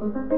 Oh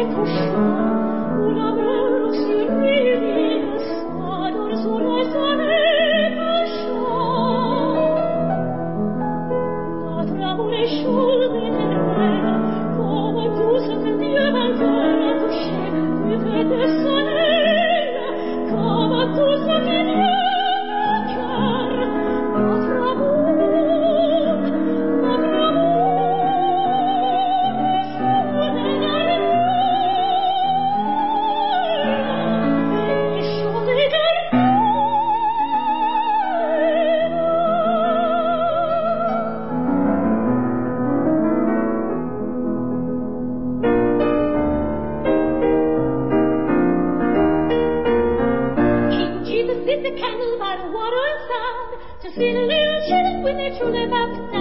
你不说。Feel a little chilly when they throw their mouth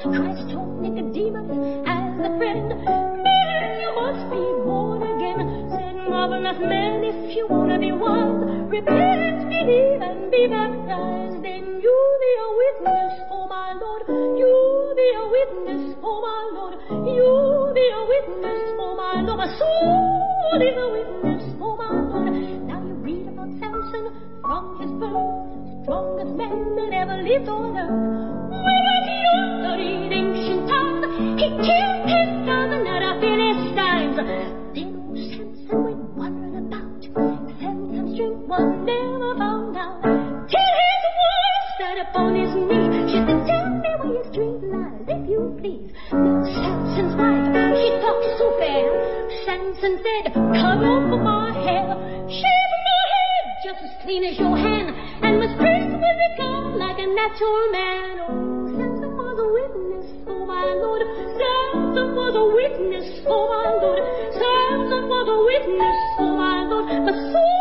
Christ told Nicodemus as a friend, Man, you must be born again. Said, "Marvelous man if you wanna be one." Repent. and said, Come over my hair. Shave my head just as clean as your hand, and my praised will become like a natural man. Oh, Samson was a witness oh my Lord. Samson was a witness oh my Lord. Samson was a witness oh my Lord. But so